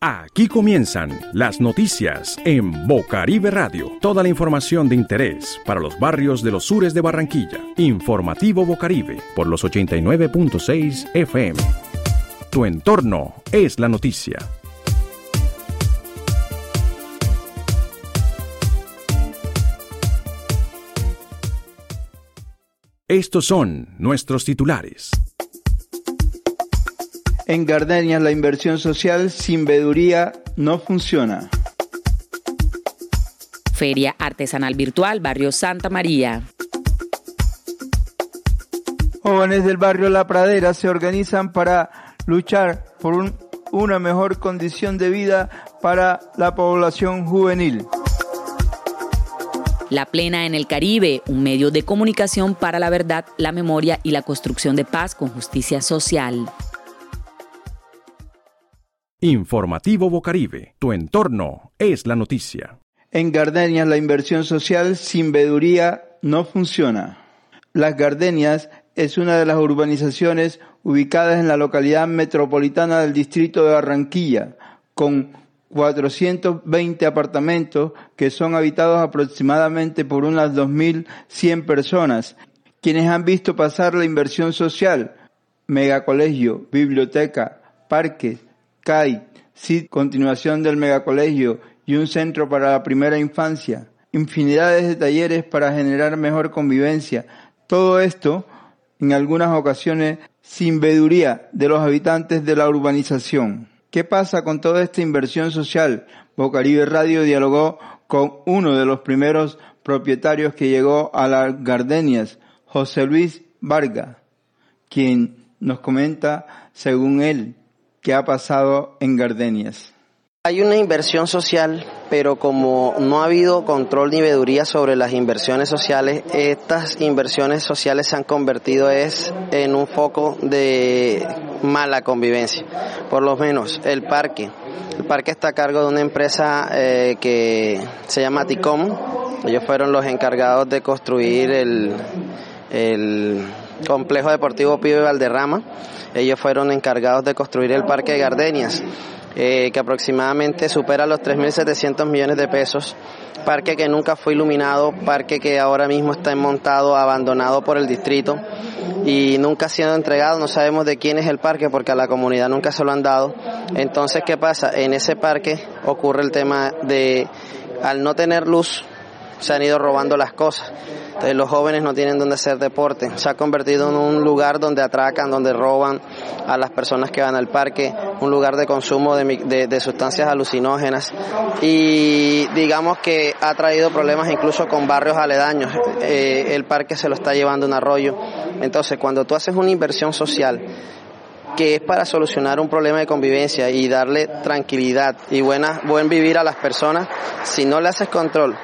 Aquí comienzan las noticias en Bocaribe Radio. Toda la información de interés para los barrios de los sures de Barranquilla. Informativo Bocaribe por los 89.6 FM. Tu entorno es la noticia. Estos son nuestros titulares. En Gardenias la inversión social sin veduría no funciona. Feria Artesanal Virtual Barrio Santa María. Jóvenes del barrio La Pradera se organizan para luchar por un, una mejor condición de vida para la población juvenil. La Plena en el Caribe, un medio de comunicación para la verdad, la memoria y la construcción de paz con justicia social. Informativo Bocaribe. Tu entorno es la noticia. En Gardenias la inversión social sin veduría no funciona. Las Gardenias es una de las urbanizaciones ubicadas en la localidad metropolitana del distrito de Barranquilla, con 420 apartamentos que son habitados aproximadamente por unas 2.100 personas, quienes han visto pasar la inversión social, megacolegio, biblioteca, parques, CAI, continuación del megacolegio y un centro para la primera infancia, infinidades de talleres para generar mejor convivencia. Todo esto, en algunas ocasiones, sin veduría de los habitantes de la urbanización. ¿Qué pasa con toda esta inversión social? Bocaribe Radio dialogó con uno de los primeros propietarios que llegó a las Gardenias, José Luis Vargas, quien nos comenta, según él, qué ha pasado en Gardenias. Hay una inversión social, pero como no ha habido control ni veeduría sobre las inversiones sociales, estas inversiones sociales se han convertido es en un foco de mala convivencia. Por lo menos el parque. El parque está a cargo de una empresa eh, que se llama Ticom. Ellos fueron los encargados de construir el, complejo deportivo Pío Valderrama ellos fueron encargados de construir el Parque de Gardenias, eh, que aproximadamente supera los 3.700 millones de pesos. Parque que nunca fue iluminado, parque que ahora mismo está montado, abandonado por el distrito y nunca ha sido entregado. No sabemos de quién es el parque porque a la comunidad nunca se lo han dado. Entonces, ¿qué pasa? En ese parque ocurre el tema de, al no tener luz, se han ido robando las cosas. Entonces los jóvenes no tienen donde hacer deporte. Se ha convertido en un lugar donde atracan, donde roban a las personas que van al parque, un lugar de consumo de, sustancias alucinógenas y digamos que ha traído problemas incluso con barrios aledaños. Eh, el parque se lo está llevando un arroyo. Entonces cuando tú haces una inversión social, que es para solucionar un problema de convivencia y darle tranquilidad y buena, buen vivir a las personas, si no le haces control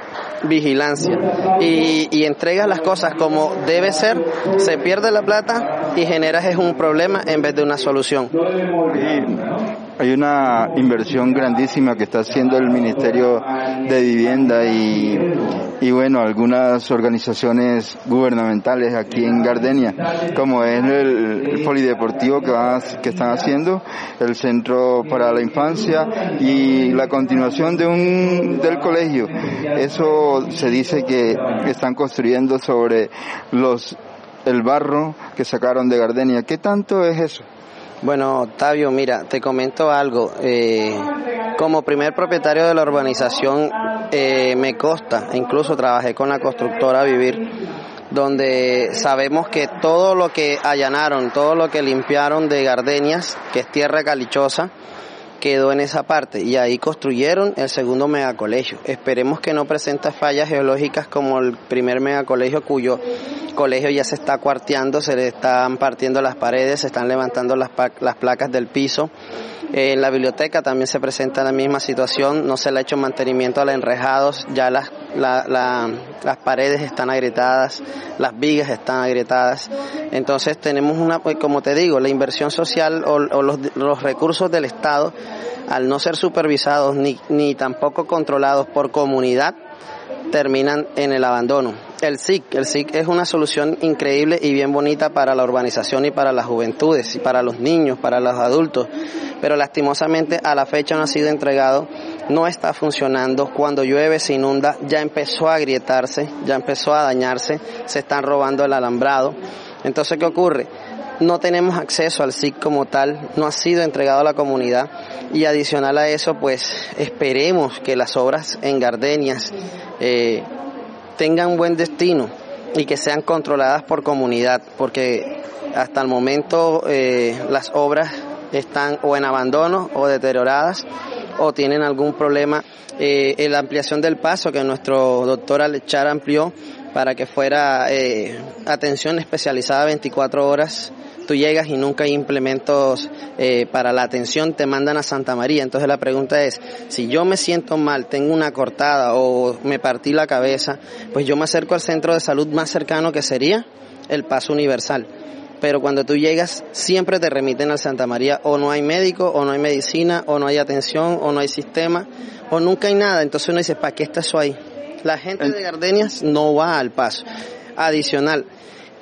vigilancia y, y entregas las cosas como debe ser, se pierde la plata y generas es un problema en vez de una solución. Hay una inversión grandísima que está haciendo el Ministerio de Vivienda y, y bueno, algunas organizaciones gubernamentales aquí en Gardenia, como es el, polideportivo que, que están haciendo, el Centro para la Infancia y la continuación de un, del colegio. Eso se dice que están construyendo sobre los el barro que sacaron de Gardenia. ¿Qué tanto es eso? Bueno, Octavio, mira, te comento algo. Eh, como primer propietario de la urbanización, eh, me consta, incluso trabajé con la constructora Vivir, donde sabemos que todo lo que allanaron, todo lo que limpiaron de gardenias, que es tierra calichosa, quedó en esa parte y ahí construyeron el segundo megacolegio. Esperemos que no presente fallas geológicas como el primer megacolegio cuyo colegio ya se está cuarteando, se le están partiendo las paredes, se están levantando las, las placas del piso. En la biblioteca también se presenta la misma situación, no se le ha hecho mantenimiento a los enrejados, ya las, las paredes están agrietadas, las vigas están agrietadas. Entonces tenemos una, pues como te digo, la inversión social o, los, los recursos del Estado, al no ser supervisados ni, ni tampoco controlados por comunidad, terminan en el abandono. El SIC, el SIC es una solución increíble y bien bonita para la urbanización y para las juventudes, y para los niños, para los adultos, pero lastimosamente a la fecha no ha sido entregado, no está funcionando, cuando llueve se inunda, ya empezó a agrietarse, ya empezó a dañarse, se están robando el alambrado. Entonces, ¿qué ocurre? No tenemos acceso al SIC como tal, no ha sido entregado a la comunidad y adicional a eso, pues esperemos que las obras en Gardenias eh, tengan buen destino y que sean controladas por comunidad, porque hasta el momento eh, las obras están o en abandono o deterioradas o tienen algún problema. Eh, en la ampliación del paso que nuestro doctor Alechar amplió para que fuera eh, atención especializada 24 horas tú llegas y nunca hay implementos eh, para la atención, te mandan a Santa María. Entonces la pregunta es, si yo me siento mal, tengo una cortada o me partí la cabeza, pues yo me acerco al centro de salud más cercano que sería el Paso Universal. Pero cuando tú llegas, siempre te remiten al Santa María, o no hay médico, o no hay medicina, o no hay atención, o no hay sistema, o nunca hay nada. Entonces uno dice, ¿para qué está eso ahí? La gente de Gardenias no va al paso. Adicional,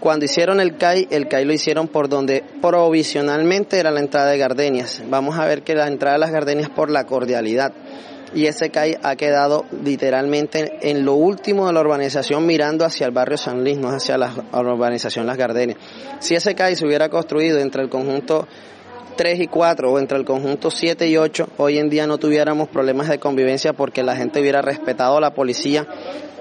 cuando hicieron el CAI, el CAI lo hicieron por donde provisionalmente era la entrada de Gardenias. Vamos a ver que la entrada de las Gardenias por la cordialidad. Y ese CAI ha quedado literalmente en lo último de la urbanización mirando hacia el barrio San Luis, no hacia la urbanización Las Gardenias. Si ese CAI se hubiera construido entre el conjunto 3 y 4 o entre el conjunto 7 y 8, hoy en día no tuviéramos problemas de convivencia porque la gente hubiera respetado a la policía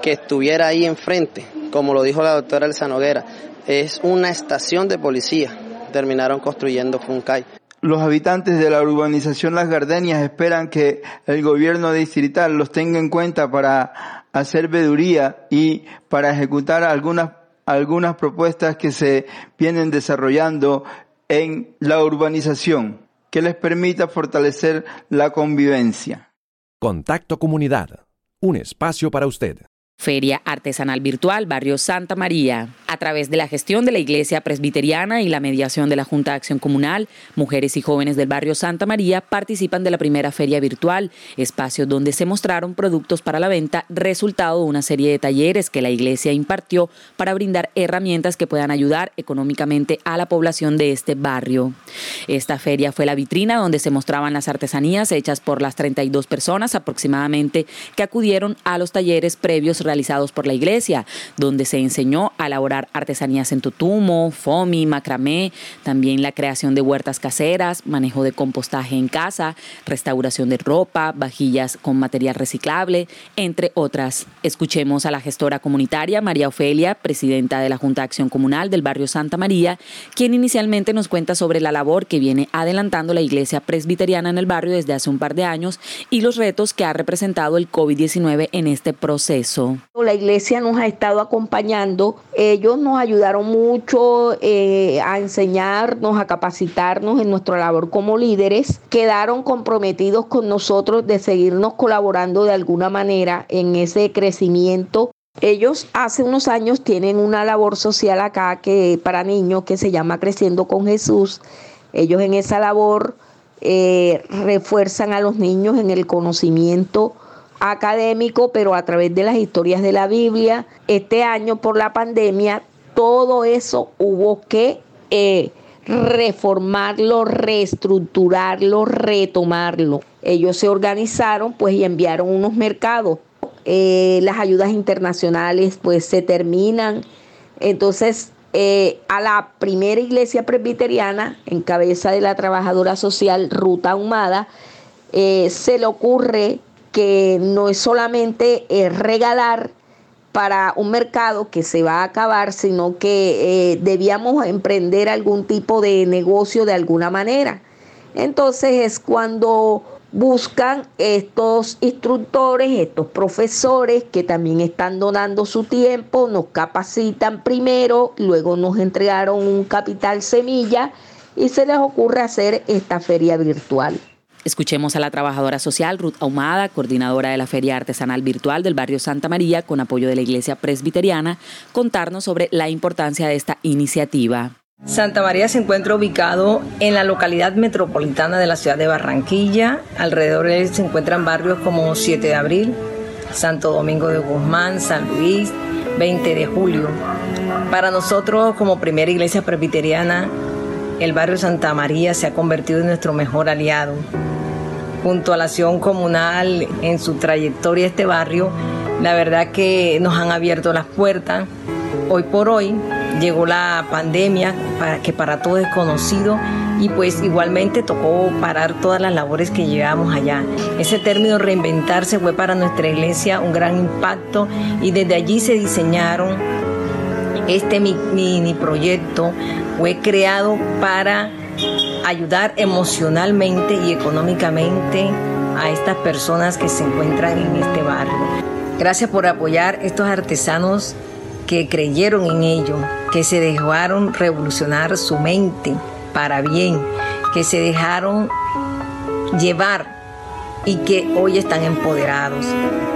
que estuviera ahí enfrente, como lo dijo la doctora Elsa Noguera, es una estación de policía. Terminaron construyendo Funcay. Los habitantes de la urbanización Las Gardenias esperan que el gobierno distrital los tenga en cuenta para hacer veduría y para ejecutar algunas, algunas propuestas que se vienen desarrollando en la urbanización que les permita fortalecer la convivencia. Contacto Comunidad, un espacio para usted. Feria Artesanal Virtual Barrio Santa María. A través de la gestión de la Iglesia Presbiteriana y la mediación de la Junta de Acción Comunal, mujeres y jóvenes del barrio Santa María participan de la primera feria virtual, espacio donde se mostraron productos para la venta, resultado de una serie de talleres que la Iglesia impartió para brindar herramientas que puedan ayudar económicamente a la población de este barrio. Esta feria fue la vitrina donde se mostraban las artesanías hechas por las 32 personas aproximadamente que acudieron a los talleres previos realizados por la iglesia, donde se enseñó a elaborar artesanías en tutumo, fomi, macramé, también la creación de huertas caseras, manejo de compostaje en casa, restauración de ropa, vajillas con material reciclable, entre otras. Escuchemos a la gestora comunitaria María Ofelia, presidenta de la Junta de Acción Comunal del barrio Santa María, quien inicialmente nos cuenta sobre la labor que viene adelantando la iglesia presbiteriana en el barrio desde hace un par de años y los retos que ha representado el COVID-19 en este proceso. La iglesia nos ha estado acompañando, ellos nos ayudaron mucho eh, a enseñarnos, a capacitarnos en nuestra labor como líderes, quedaron comprometidos con nosotros de seguirnos colaborando de alguna manera en ese crecimiento. Ellos hace unos años tienen una labor social acá que para niños que se llama Creciendo con Jesús. Ellos en esa labor eh, refuerzan a los niños en el conocimiento académico, pero a través de las historias de la Biblia. Este año por la pandemia, todo eso hubo que eh, reformarlo, reestructurarlo, retomarlo. Ellos se organizaron pues y enviaron unos mercados. Eh, las ayudas internacionales pues se terminan. Entonces eh, a la primera iglesia presbiteriana, en cabeza de la trabajadora social Ruta Ahumada, se le ocurre que no es solamente eh, regalar para un mercado que se va a acabar, sino que eh, debíamos emprender algún tipo de negocio de alguna manera. Entonces es cuando buscan estos instructores, estos profesores que también están donando su tiempo, nos capacitan primero, luego nos entregaron un capital semilla y se les ocurre hacer esta feria virtual. Escuchemos a la trabajadora social Ruth Ahumada, coordinadora de la Feria Artesanal Virtual del barrio Santa María, con apoyo de la Iglesia Presbiteriana, contarnos sobre la importancia de esta iniciativa. Santa María se encuentra ubicado en la localidad metropolitana de la ciudad de Barranquilla. Alrededor de él se encuentran barrios como 7 de Abril, Santo Domingo de Guzmán, San Luis, 20 de julio. Para nosotros como primera iglesia presbiteriana, el barrio Santa María se ha convertido en nuestro mejor aliado. Junto a la acción comunal en su trayectoria este barrio, la verdad que nos han abierto las puertas. Hoy por hoy llegó la pandemia, que para todos es conocido, y pues igualmente tocó parar todas las labores que llevábamos allá. Ese término reinventarse fue para nuestra iglesia un gran impacto y desde allí se diseñaron este mini proyecto, fue creado para ayudar emocionalmente y económicamente a estas personas que se encuentran en este barrio. Gracias por apoyar estos artesanos que creyeron en ello, que se dejaron revolucionar su mente para bien, que se dejaron llevar y que hoy están empoderados,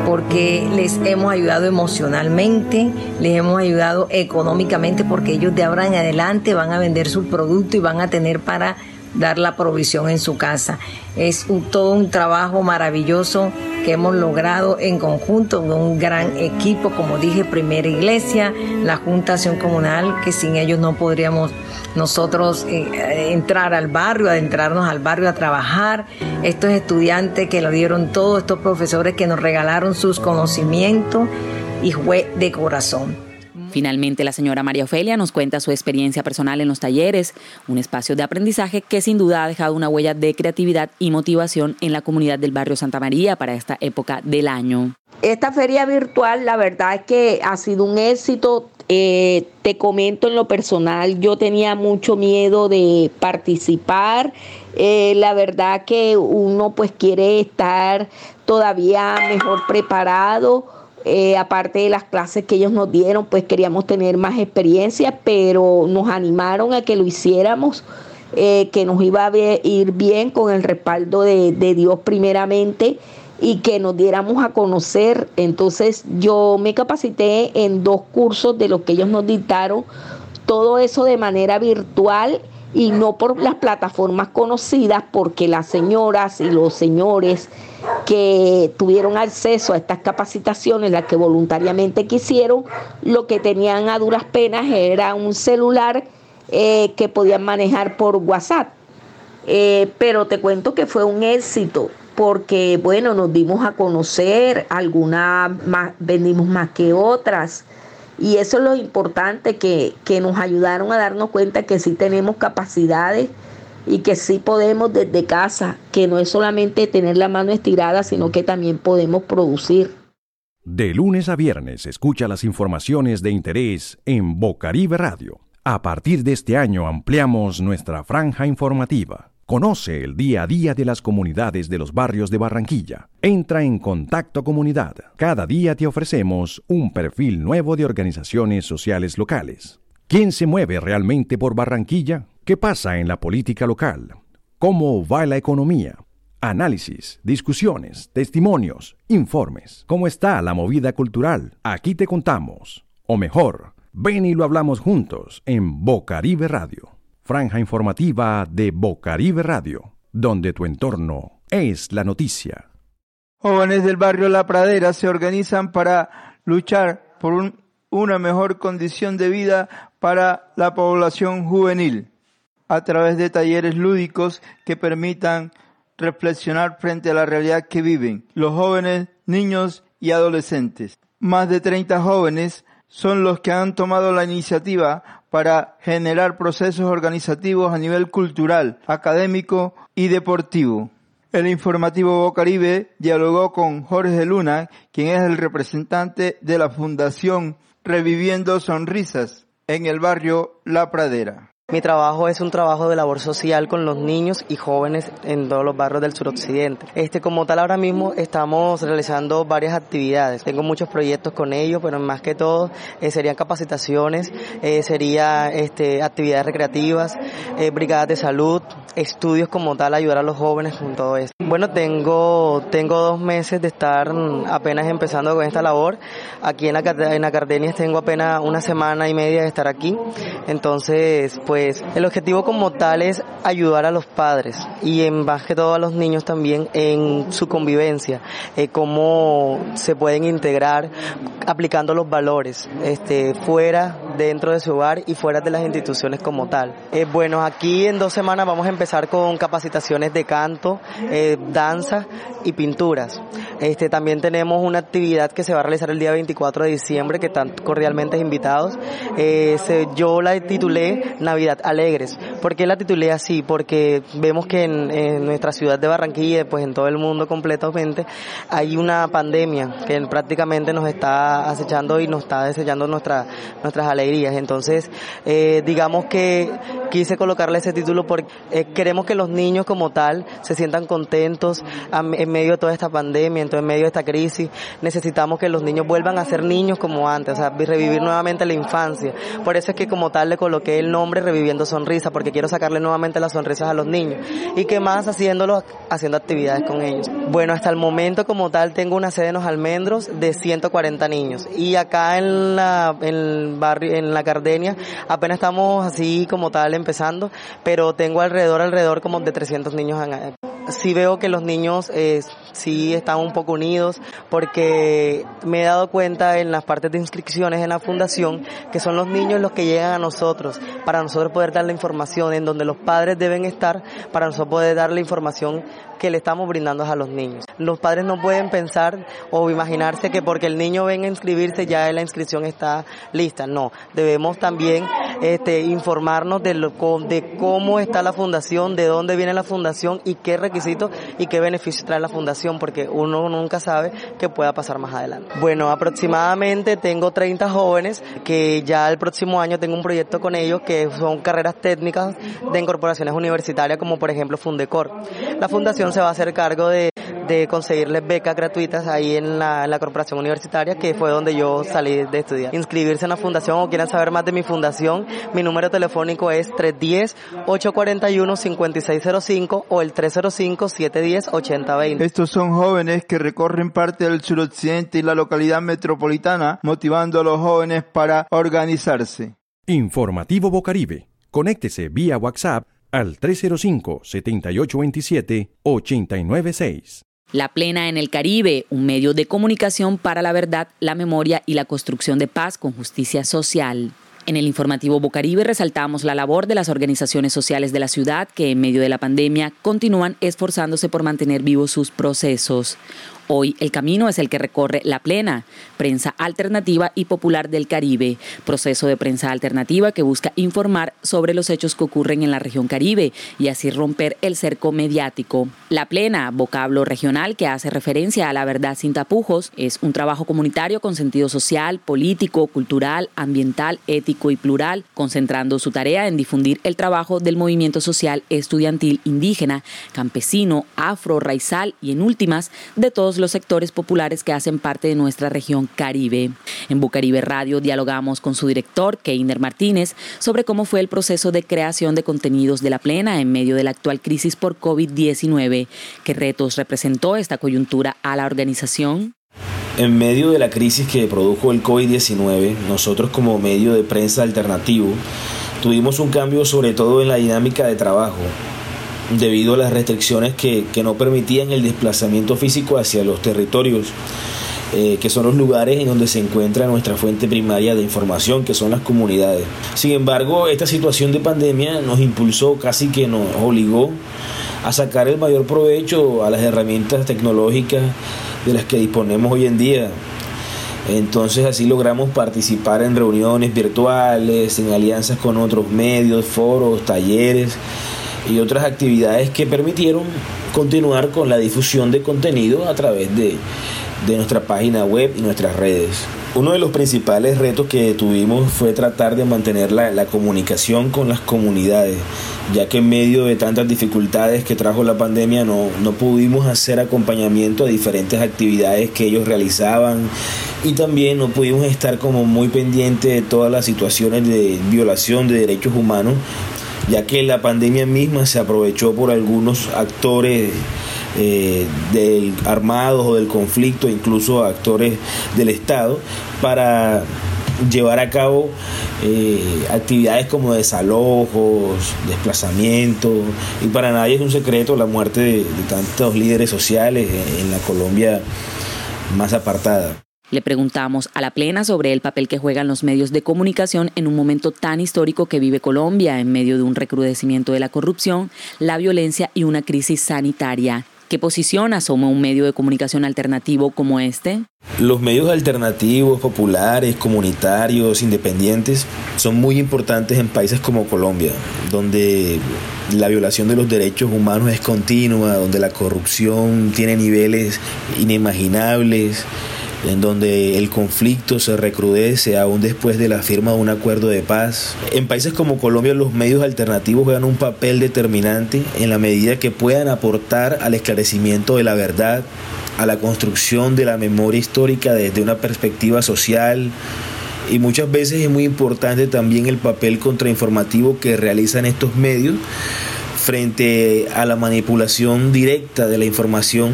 porque les hemos ayudado emocionalmente, les hemos ayudado económicamente, porque ellos de ahora en adelante van a vender su producto y van a tener para dar la provisión en su casa. Es todo un trabajo maravilloso que hemos logrado en conjunto con un gran equipo, como dije, Primera Iglesia, la Junta Acción Comunal, que sin ellos no podríamos nosotros eh, entrar al barrio, adentrarnos al barrio a trabajar, estos estudiantes que lo dieron todo, estos profesores que nos regalaron sus conocimientos y fue de corazón. Finalmente, la señora María Ofelia nos cuenta su experiencia personal en los talleres, un espacio de aprendizaje que sin duda ha dejado una huella de creatividad y motivación en la comunidad del barrio Santa María para esta época del año. Esta feria virtual, la verdad es que ha sido un éxito. Eh, te comento en lo personal, yo tenía mucho miedo de participar. Eh, la verdad que uno pues quiere estar todavía mejor preparado eh, aparte de las clases que ellos nos dieron, pues queríamos tener más experiencia, pero nos animaron a que lo hiciéramos, eh, que nos iba a ir bien con el respaldo de, de Dios primeramente y que nos diéramos a conocer. Entonces yo me capacité en dos cursos de los que ellos nos dictaron, todo eso de manera virtual y no por las plataformas conocidas, porque las señoras y los señores que tuvieron acceso a estas capacitaciones, las que voluntariamente quisieron, lo que tenían a duras penas era un celular eh, que podían manejar por WhatsApp. Eh, pero te cuento que fue un éxito porque, bueno, nos dimos a conocer, algunas más, vendimos más que otras. Y eso es lo importante, que, que nos ayudaron a darnos cuenta que sí tenemos capacidades y que sí podemos desde casa, que no es solamente tener la mano estirada, sino que también podemos producir. De lunes a viernes escucha las informaciones de interés en Bocaribe Radio. A partir de este año ampliamos nuestra franja informativa. Conoce el día a día de las comunidades de los barrios de Barranquilla. Entra en Contacto Comunidad. Cada día te ofrecemos un perfil nuevo de organizaciones sociales locales. ¿Quién se mueve realmente por Barranquilla? ¿Qué pasa en la política local? ¿Cómo va la economía? Análisis, discusiones, testimonios, informes. ¿Cómo está la movida cultural? Aquí te contamos. O mejor, ven y lo hablamos juntos en Bocaribe Radio franja informativa de Bocaribe Radio, donde tu entorno es la noticia. Jóvenes del barrio La Pradera se organizan para luchar por una mejor condición de vida para la población juvenil a través de talleres lúdicos que permitan reflexionar frente a la realidad que viven los jóvenes, niños y adolescentes. Más de 30 jóvenes son los que han tomado la iniciativa para generar procesos organizativos a nivel cultural, académico y deportivo. El informativo Bocaribe dialogó con Jorge Luna, quien es el representante de la Fundación Reviviendo Sonrisas en el barrio La Pradera. Mi trabajo es un trabajo de labor social con los niños y jóvenes en todos los barrios del suroccidente. Este, como tal, ahora mismo estamos realizando varias actividades. Tengo muchos proyectos con ellos, pero más que todo eh, serían capacitaciones, eh, sería este, actividades recreativas, eh, brigadas de salud, estudios como tal, ayudar a los jóvenes con todo esto. Bueno, tengo, tengo dos meses de estar apenas empezando con esta labor. Aquí en la, en la tengo apenas una semana y media de estar aquí. Entonces, pues el objetivo como tal es ayudar a los padres y en más que todo a los niños también en su convivencia, eh, cómo se pueden integrar aplicando los valores este, fuera, dentro de su hogar y fuera de las instituciones como tal. Eh, bueno, aquí en dos semanas vamos a empezar con capacitaciones de canto, eh, danza y pinturas. Este, también tenemos una actividad que se va a realizar el día 24 de diciembre, que están cordialmente invitados. Eh, yo la titulé Navidad Alegres. ¿Por qué la titulé así? Porque vemos que en, en nuestra ciudad de Barranquilla, pues en todo el mundo completamente, hay una pandemia que prácticamente nos está acechando y nos está desechando nuestra, nuestras alegrías. Entonces, eh, digamos que quise colocarle ese título porque eh, queremos que los niños como tal se sientan contentos en medio de toda esta pandemia, en medio de esta crisis. Necesitamos que los niños vuelvan a ser niños como antes, o sea, revivir nuevamente la infancia. Por eso es que como tal le coloqué el nombre Reviviendo Sonrisa, porque quiero sacarle nuevamente las sonrisas a los niños. Y que más haciéndolo, haciendo actividades con ellos. Bueno, hasta el momento como tal tengo una sede en los almendros de 140 niños. Y acá en la, en el barrio, en la Cardenia, apenas estamos así como tal empezando, pero tengo alrededor, alrededor como de 300 niños. Sí veo que los niños eh, sí están un poco unidos porque me he dado cuenta en las partes de inscripciones en la fundación que son los niños los que llegan a nosotros para nosotros poder dar la información en donde los padres deben estar para nosotros poder dar la información que le estamos brindando a los niños. Los padres no pueden pensar o imaginarse que porque el niño venga a inscribirse ya la inscripción está lista. No, debemos también este, informarnos de, lo, de cómo está la fundación, de dónde viene la fundación y qué requisitos y qué beneficios trae la fundación, porque uno nunca sabe qué pueda pasar más adelante. Bueno, aproximadamente tengo 30 jóvenes que ya el próximo año tengo un proyecto con ellos que son carreras técnicas de incorporaciones universitarias como por ejemplo Fundecor. La fundación se va a hacer cargo de, conseguirles becas gratuitas ahí en la, corporación universitaria, que fue donde yo salí de estudiar. Inscribirse en la fundación o quieran saber más de mi fundación, mi número telefónico es 310-841-5605 o el 305-710-8020. Estos son jóvenes que recorren parte del suroccidente y la localidad metropolitana, motivando a los jóvenes para organizarse. Informativo Bocaribe. Conéctese vía WhatsApp al 305-7827-896. La Plena en el Caribe, un medio de comunicación para la verdad, la memoria y la construcción de paz con justicia social. En el informativo Bocaribe resaltamos la labor de las organizaciones sociales de la ciudad que en medio de la pandemia continúan esforzándose por mantener vivos sus procesos. Hoy el camino es el que recorre La Plena, prensa alternativa y popular del Caribe, proceso de prensa alternativa que busca informar sobre los hechos que ocurren en la región Caribe y así romper el cerco mediático. La Plena, vocablo regional que hace referencia a la verdad sin tapujos, es un trabajo comunitario con sentido social, político, cultural, ambiental, ético y plural, concentrando su tarea en difundir el trabajo del movimiento social estudiantil indígena, campesino, afro, raizal y en últimas de todos los sectores populares que hacen parte de nuestra región Caribe. En Bucaribe Radio dialogamos con su director, Keiner Martínez, sobre cómo fue el proceso de creación de contenidos de la plena en medio de la actual crisis por COVID-19. ¿Qué retos representó esta coyuntura a la organización? En medio de la crisis que produjo el COVID-19, nosotros como medio de prensa alternativo tuvimos un cambio sobre todo en la dinámica de trabajo, debido a las restricciones que, no permitían el desplazamiento físico hacia los territorios, eh, que son los lugares en donde se encuentra nuestra fuente primaria de información, que son las comunidades. Sin embargo, esta situación de pandemia nos impulsó, casi que nos obligó a sacar el mayor provecho a las herramientas tecnológicas de las que disponemos hoy en día. Entonces así logramos participar en reuniones virtuales, en alianzas con otros medios, foros, talleres y otras actividades que permitieron continuar con la difusión de contenido a través de, nuestra página web y nuestras redes. Uno de los principales retos que tuvimos fue tratar de mantener la, comunicación con las comunidades, ya que en medio de tantas dificultades que trajo la pandemia no, no pudimos hacer acompañamiento a diferentes actividades que ellos realizaban y también no pudimos estar como muy pendientes de todas las situaciones de violación de derechos humanos ya que la pandemia misma se aprovechó por algunos actores eh, del armados o del conflicto, incluso actores del Estado, para llevar a cabo eh, actividades como desalojos, desplazamientos, y para nadie es un secreto la muerte de, de tantos líderes sociales en la Colombia más apartada. Le preguntamos a la plena sobre el papel que juegan los medios de comunicación en un momento tan histórico que vive Colombia, en medio de un recrudecimiento de la corrupción, la violencia y una crisis sanitaria. ¿Qué posición asoma un medio de comunicación alternativo como este? Los medios alternativos, populares, comunitarios, independientes, son muy importantes en países como Colombia, donde la violación de los derechos humanos es continua, donde la corrupción tiene niveles inimaginables en donde el conflicto se recrudece aún después de la firma de un acuerdo de paz. En países como Colombia los medios alternativos juegan un papel determinante en la medida que puedan aportar al esclarecimiento de la verdad, a la construcción de la memoria histórica desde una perspectiva social, y muchas veces es muy importante también el papel contrainformativo que realizan estos medios frente a la manipulación directa de la información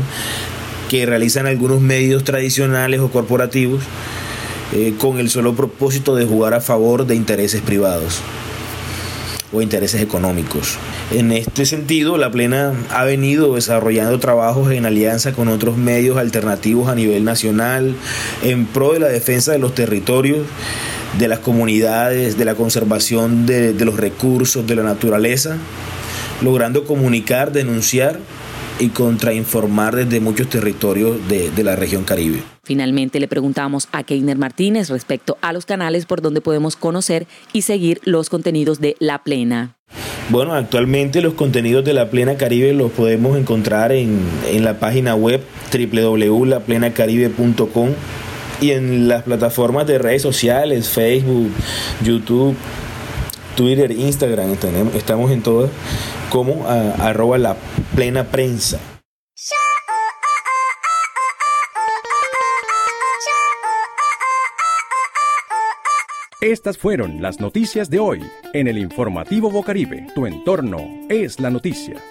que realizan algunos medios tradicionales o corporativos eh, con el solo propósito de jugar a favor de intereses privados o intereses económicos. En este sentido, la Plena ha venido desarrollando trabajos en alianza con otros medios alternativos a nivel nacional en pro de la defensa de los territorios, de las comunidades, de la conservación de, de los recursos, de la naturaleza, logrando comunicar, denunciar y contrainformar desde muchos territorios de, de, la región caribe. Finalmente le preguntamos a Keiner Martínez respecto a los canales por donde podemos conocer y seguir los contenidos de La Plena. Bueno, actualmente los contenidos de La Plena Caribe los podemos encontrar en, en la página web www.laplenacaribe.com y en las plataformas de redes sociales, Facebook, YouTube, Twitter, Instagram, estamos en todas, como a, arroba la plena prensa. Estas fueron las noticias de hoy en el informativo Bocaribe. Tu entorno es la noticia.